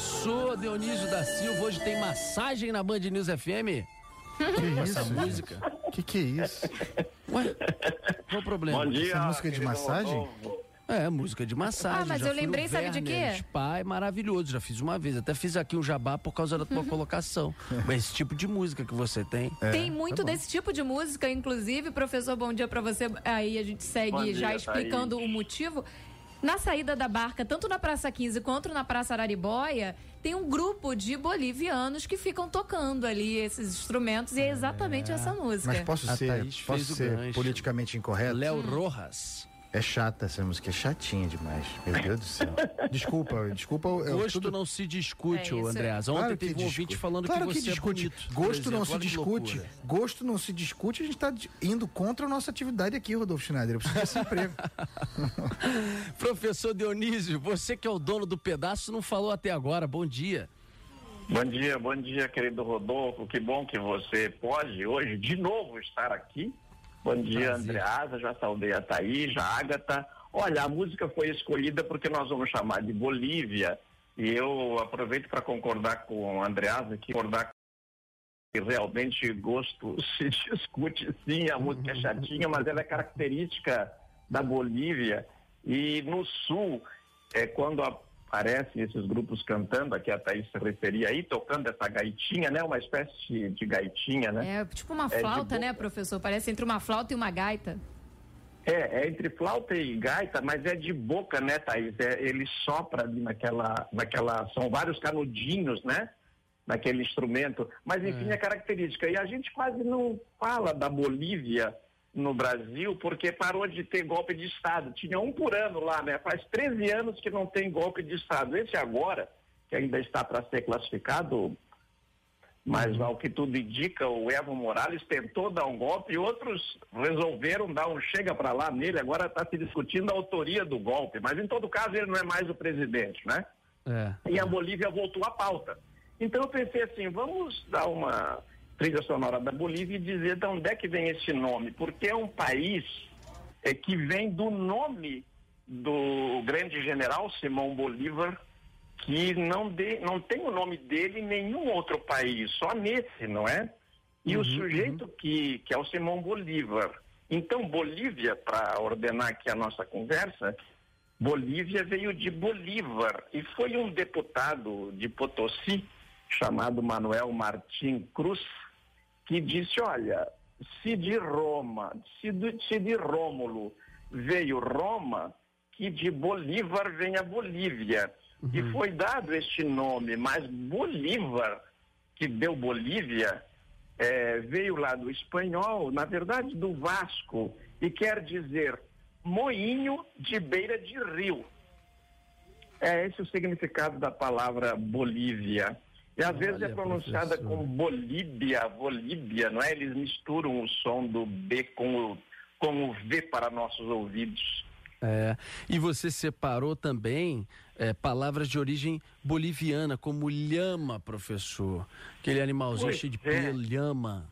Professor Dionísio da Silva, hoje tem massagem na Band News FM? Que Essa isso? música. Que que é isso? Ué, qual o problema? Bom dia. Essa música é de massagem? É, música de massagem. Ah, mas já eu lembrei, sabe de quê? Spa é maravilhoso, já fiz uma vez. Até fiz aqui um jabá por causa da tua colocação. Esse tipo de música que você tem. É, Tem muito tá desse tipo de música, inclusive, professor, bom dia pra você. Aí a gente segue Bom dia, já explicando Thaís. o motivo. Na saída da barca, tanto na Praça 15 quanto na Praça Araribóia, tem um grupo de bolivianos que ficam tocando ali esses instrumentos e é exatamente essa música. Mas posso A ser, posso ser gancho. politicamente incorreto? Léo Rojas. É chata essa música, é chatinha demais. Meu Deus do céu. Desculpa, desculpa. eu- Gosto tudo- não se discute, É isso. Andreas. Ontem Claro que teve um discute. ouvinte falando Claro que você discute. é bonito. Gosto exemplo. não se que discute. loucura. Gosto não se discute. A gente está indo contra a nossa atividade aqui, Rodolfo Schneider. Eu preciso desse emprego. Professor Dionísio, você que é o dono do pedaço, não falou até agora. Bom dia. Bom dia, bom dia, querido Rodolfo. Que bom que você pode hoje de novo estar aqui. Bom dia, Prazer. Andreasa. Já saudei a Thaís, a Ágata. Olha, a música foi escolhida porque nós vamos chamar de Bolívia. E eu aproveito para concordar com a Andreasa, que concordar que realmente gosto se discute sim, a música é chatinha, mas ela é característica da Bolívia. E no sul, é quando aparecem esses grupos cantando, aqui a Thaís se referia aí, tocando essa gaitinha, né? Uma espécie de gaitinha, né? É tipo uma de flauta, boca. né, professor? Parece entre uma flauta e uma gaita. É, é entre flauta e gaita, mas é de boca, né, Thaís? É, ele sopra ali naquela, naquela. São vários canudinhos, né? Naquele instrumento. Mas, enfim, é. característica. E a gente quase não fala da Bolívia no Brasil porque parou de ter golpe de Estado. Tinha um por ano lá, né? Faz 13 anos que não tem golpe de Estado. Esse agora, que ainda está para ser classificado, mas ao que tudo indica, o Evo Morales tentou dar um golpe e outros resolveram dar um chega para lá nele. Agora está se discutindo a autoria do golpe, mas em todo caso ele não é mais o presidente, né? É. E a Bolívia voltou à pauta. Então eu pensei assim, vamos dar uma trilha sonora da Bolívia e dizer de onde é que vem esse nome, porque é um país é, que vem do nome do grande general Simão Bolívar, que não, de, não tem o nome dele em nenhum outro país, só nesse, não é? E Uhum, o sujeito que, que é o Simão Bolívar. Então, Bolívia, para ordenar aqui a nossa conversa, Bolívia veio de Bolívar e foi um deputado de Potosí, chamado Manuel Martim Cruz, que disse, olha, se de Roma, se de, se de Rômulo veio Roma, que de Bolívar vem a Bolívia. Uhum. E foi dado este nome, mas Bolívar, que deu Bolívia, é, veio lá do espanhol, na verdade do Vasco, e quer dizer moinho de beira de rio. É esse o significado da palavra Bolívia. E às Olha, vezes é pronunciada professor. como Bolívia, Bolívia, não é? Eles misturam o som do B com o, com o V para nossos ouvidos. É, e você separou também é, palavras de origem boliviana, como lhama, professor. Aquele animalzinho pois cheio de é. pelo, lhama.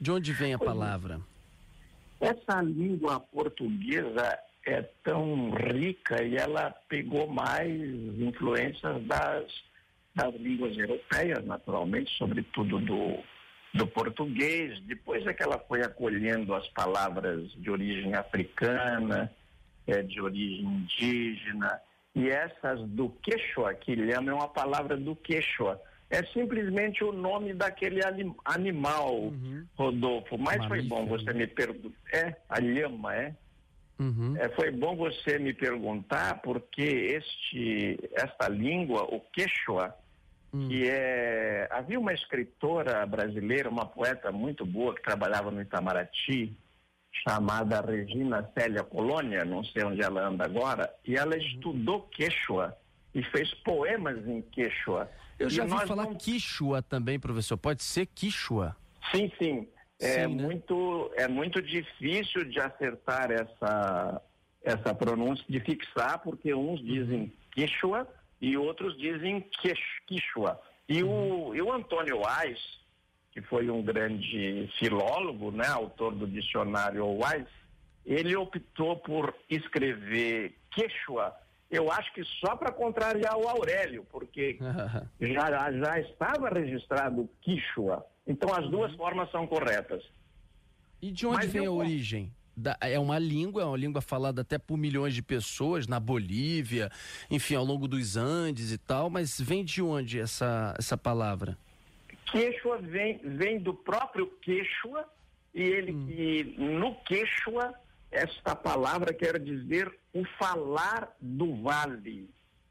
De onde vem a pois palavra? Essa língua portuguesa é tão rica e ela pegou mais influências das, das línguas europeias, naturalmente, sobretudo do, do português. Depois é que ela foi acolhendo as palavras de origem africana, é, de origem indígena. E essas do quechua, que lhama é uma palavra do quechua. É simplesmente o nome daquele anim, animal, uhum. Rodolfo. Mas foi bom você me perguntar. É, a lhama, é? Uhum. é? Foi bom você me perguntar, porque este, esta língua, o quechua, uhum. que é. Havia uma escritora brasileira, uma poeta muito boa que trabalhava no Itamaraty, chamada Regina Célia Colônia, não sei onde ela anda agora, e ela estudou quechua e fez poemas em quechua. Eu já ouvi falar não... quichua também, professor. Pode ser quichua? Sim, sim. É, Sim, né? muito, é muito difícil de acertar essa, essa pronúncia, de fixar, porque uns dizem quechua e outros dizem quech, quichua. E, Uhum. o, e o Antônio Wise, que foi um grande filólogo, né, autor do dicionário Wise, ele optou por escrever quechua eu acho que só para contrariar o Aurélio, porque já, já estava registrado Quichua. Então as duas formas são corretas. E de onde Mas vem eu... a origem? Da, é uma língua, é uma língua falada até por milhões de pessoas na Bolívia, enfim, ao longo dos Andes e tal, mas vem de onde essa, essa palavra? Quechua vem, vem do próprio Quechua, e ele hum. e no Quechua esta palavra quer dizer o falar do vale.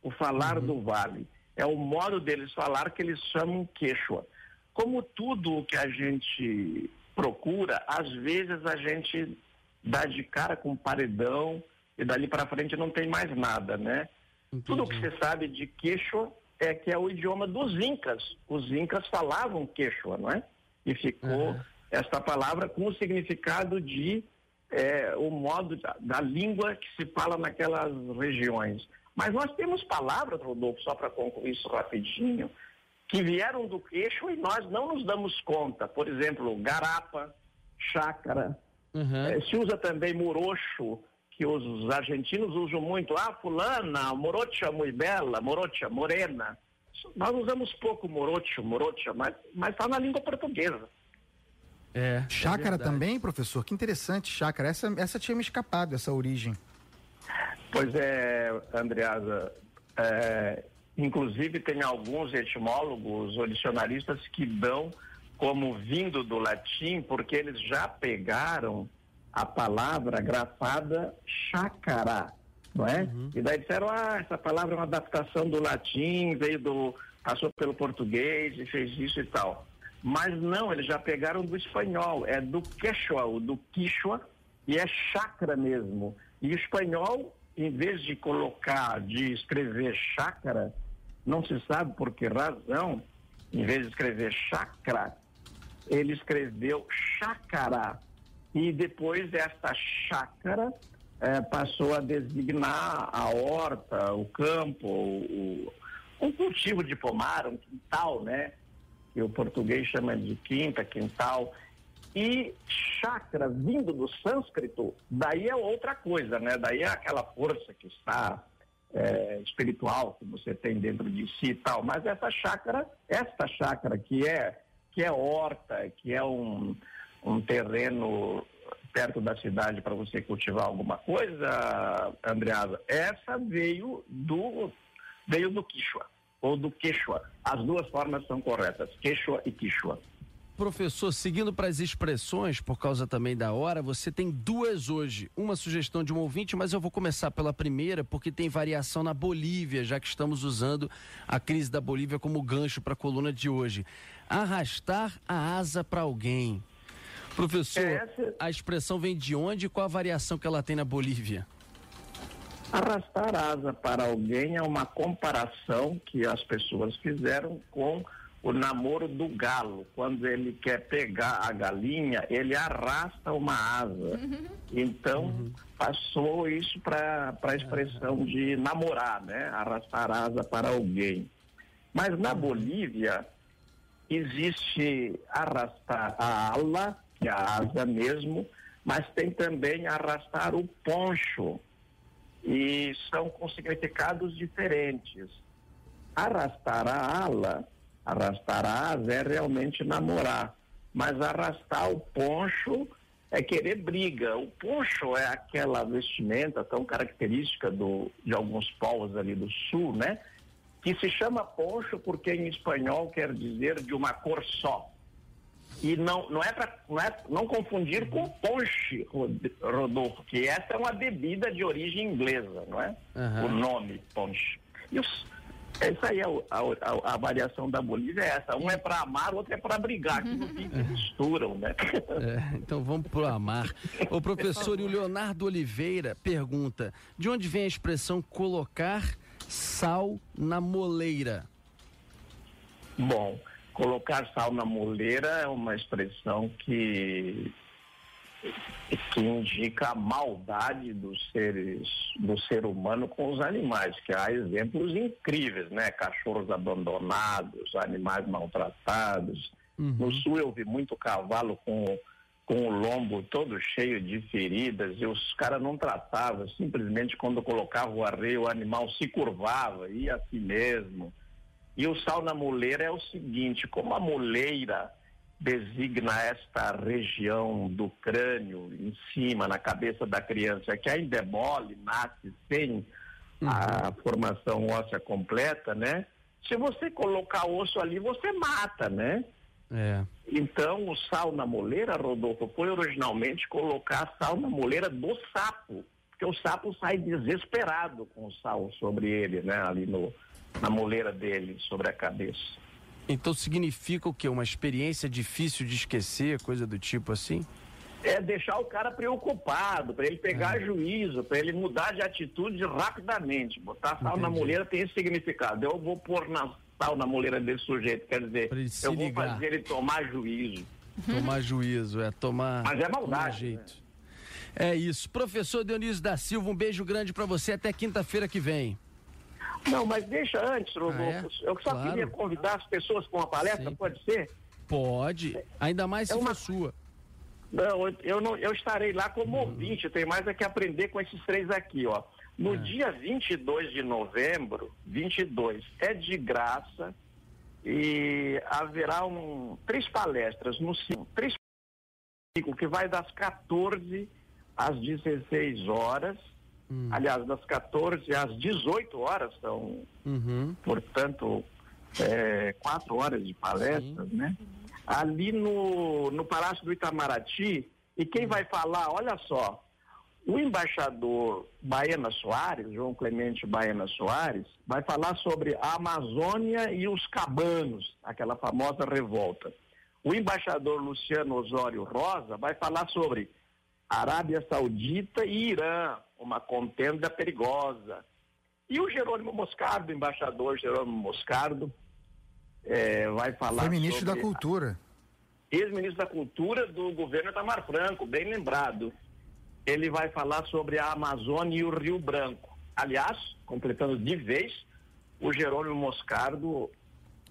O falar uhum. do vale. É o modo deles falar que eles chamam Quechua. Como tudo o que a gente procura, às vezes a gente dá de cara com paredão e dali para frente não tem mais nada, né? Entendi. Tudo que você sabe de Quechua é que é o idioma dos Incas. Os Incas falavam Quechua, não é? E ficou uhum. esta palavra com o significado de é, o modo da, da, língua que se fala naquelas regiões. Mas nós temos palavras, Rodolfo, só para concluir isso rapidinho, que vieram do queixo e nós não nos damos conta. Por exemplo, garapa, chácara. Uhum. É, se usa também morocho, que os argentinos usam muito. Ah, fulana, morocha muito bela, morocha, morena. Nós usamos pouco morocho, morocha, mas está na língua portuguesa. É, chácara é também, professor? Que interessante, chácara. Essa, essa tinha me escapado, essa origem. Pois é, Andreasa. É, inclusive, tem alguns etimólogos ou dicionaristas que dão como vindo do latim, porque eles já pegaram a palavra grafada chácara, não é? Uhum. E daí disseram, ah, essa palavra é uma adaptação do latim, veio do. passou pelo português e fez isso e tal. Mas não, eles já pegaram do espanhol, é do quechua, do quichua, e é chácara mesmo. E o espanhol, em vez de colocar, de escrever chácara, não se sabe por que razão, em vez de escrever chácara, ele escreveu chácara. E depois esta chácara é, passou a designar a horta, o campo, o, o, um cultivo de pomar, um quintal, né? que o português chama de quinta, quintal, e chakra vindo do sânscrito, daí é outra coisa, né? Daí é aquela força que está é, espiritual que você tem dentro de si e tal. Mas essa chácara, esta chácara que é que é horta, que é um, um terreno perto da cidade para você cultivar alguma coisa, Andreasa, essa veio do veio do Quichua ou do Quechua. As duas formas são corretas, Quechua e Quichua. Professor, seguindo para as expressões, por causa também da hora, você tem duas hoje. Uma sugestão de um ouvinte, mas eu vou começar pela primeira, porque tem variação na Bolívia, já que estamos usando a crise da Bolívia como gancho para a coluna de hoje. Arrastar a asa para alguém. Professor, Essa... a expressão vem de onde e qual a variação que ela tem na Bolívia? Arrastar asa para alguém é uma comparação que as pessoas fizeram com o namoro do galo. Quando ele quer pegar a galinha, ele arrasta uma asa. Então, uhum. passou isso para a expressão de namorar, né? Arrastar asa para alguém. Mas na Bolívia, existe arrastar a ala, que é a asa mesmo, mas tem também arrastar o poncho e são com significados diferentes. Arrastar a ala, arrastar a asa é realmente namorar, mas arrastar o poncho é querer briga. O poncho é aquela vestimenta tão característica do, de alguns povos ali do sul, né? Que se chama poncho porque em espanhol quer dizer de uma cor só. E não, não é para não, é, não confundir com ponche, Rodolfo, que essa é uma bebida de origem inglesa, não é? Uhum. O nome ponche. E os, essa aí é a, a, a, variação da Bolívia é essa. Um é para amar, o outro é para brigar, que no fim se misturam, né? É, então vamos pro amar. O professor e o Leonardo Oliveira pergunta: de onde vem a expressão colocar sal na moleira? Bom, Colocar sal na moleira é uma expressão que, que indica a maldade dos seres, do ser humano com os animais, que há exemplos incríveis, né? Cachorros abandonados, animais maltratados. Uhum. No sul eu vi muito cavalo com com o lombo todo cheio de feridas e os caras não tratavam, simplesmente quando colocava o arreio o animal se curvava, ia assim mesmo. E o sal na muleira é o seguinte, como a muleira designa esta região do crânio em cima, na cabeça da criança, que ainda é mole, nasce sem uhum. a formação óssea completa, né? Se você colocar osso ali, você mata, né? É. Então, o sal na moleira, Rodolfo, foi originalmente colocar sal na moleira do sapo, porque o sapo sai desesperado com o sal sobre ele, né? Ali no, na moleira dele, sobre a cabeça. Então significa o quê? Uma experiência difícil de esquecer, coisa do tipo assim? É deixar o cara preocupado, para ele pegar é. juízo, para ele mudar de atitude rapidamente. Botar sal Entendi. na moleira tem esse significado. Eu vou pôr na, sal na moleira desse sujeito, quer dizer, eu vou ligar. fazer ele tomar juízo. Tomar juízo, é tomar. Mas é maldade. Jeito. Né? É isso. Professor Dionísio da Silva, um beijo grande para você até quinta-feira que vem. Não, mas deixa antes, Rodolfo. Ah, é? Eu só claro. queria convidar as pessoas para uma palestra, pode ser? Pode, ainda mais se é uma... sua. Não, eu, não, eu estarei lá como uhum. ouvinte, tem mais é que aprender com esses três aqui, ó. No é. dia 22 de novembro, 22, é de graça e haverá um, três palestras no três que vai das 14 às 16 horas Hum. Aliás, das 14 às 18 horas são, uhum. portanto, é, quatro horas de palestras, Sim. né? Ali no, no Palácio do Itamaraty, e quem vai falar, olha só, o embaixador Baena Soares, João Clemente Baena Soares, vai falar sobre a Amazônia e os cabanos, aquela famosa revolta. O embaixador Luciano Osório Rosa vai falar sobre Arábia Saudita e Irã, uma contenda perigosa. E o Jerônimo Moscardo, embaixador Jerônimo Moscardo, é, vai falar. Foi ministro da Cultura. Ex-ministro da Cultura do governo Tamar Franco, bem lembrado. Ele vai falar sobre a Amazônia e o Rio Branco. Aliás, completando de vez, o Jerônimo Moscardo.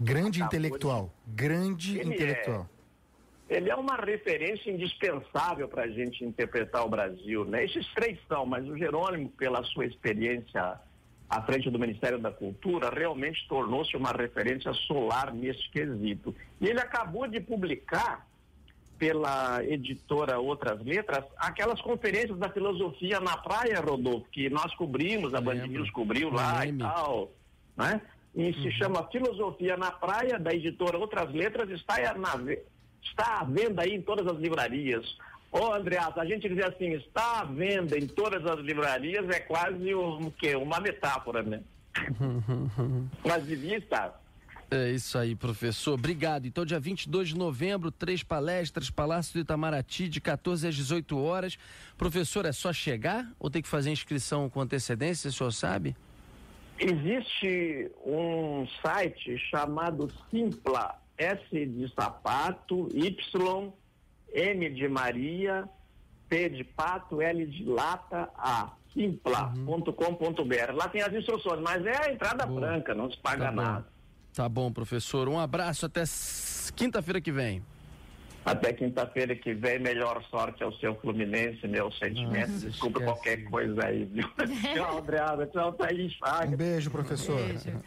Grande intelectual. De... Grande Ele intelectual. Ele é uma referência indispensável para a gente interpretar o Brasil. Né? Esses três são, mas o Jerônimo, pela sua experiência à frente do Ministério da Cultura, realmente tornou-se uma referência solar nesse quesito. E ele acabou de publicar, pela editora Outras Letras, aquelas conferências da filosofia na praia, Rodolfo, que nós cobrimos, a Band News cobriu lá e tal. Né? E uhum. se chama Filosofia na Praia, da editora Outras Letras, está na, está à venda aí em todas as livrarias. Ô, oh, Andreas, a gente dizer assim, está à venda em todas as livrarias é quase um, que, uma metáfora, né? Mas devia estar. É isso aí, professor. Obrigado. Então, dia 22 de novembro, três palestras, Palácio do Itamaraty, de 14 às 18 horas. Professor, é só chegar ou tem que fazer inscrição com antecedência, o senhor sabe? Existe um site chamado Simpla, S de sapato, Y, M de Maria, P de pato, L de lata, A. Simpla.com.br. Uhum. Lá tem as instruções, mas é a entrada Boa. franca, não se paga tá nada. Tá bom, professor. Um abraço até quinta-feira que vem. Até quinta-feira que vem, melhor sorte ao seu Fluminense, meus sentimentos. Desculpa esquece. qualquer coisa aí, viu? tchau, Adriana. Tchau, Thaís. Um beijo, professor. Beijo.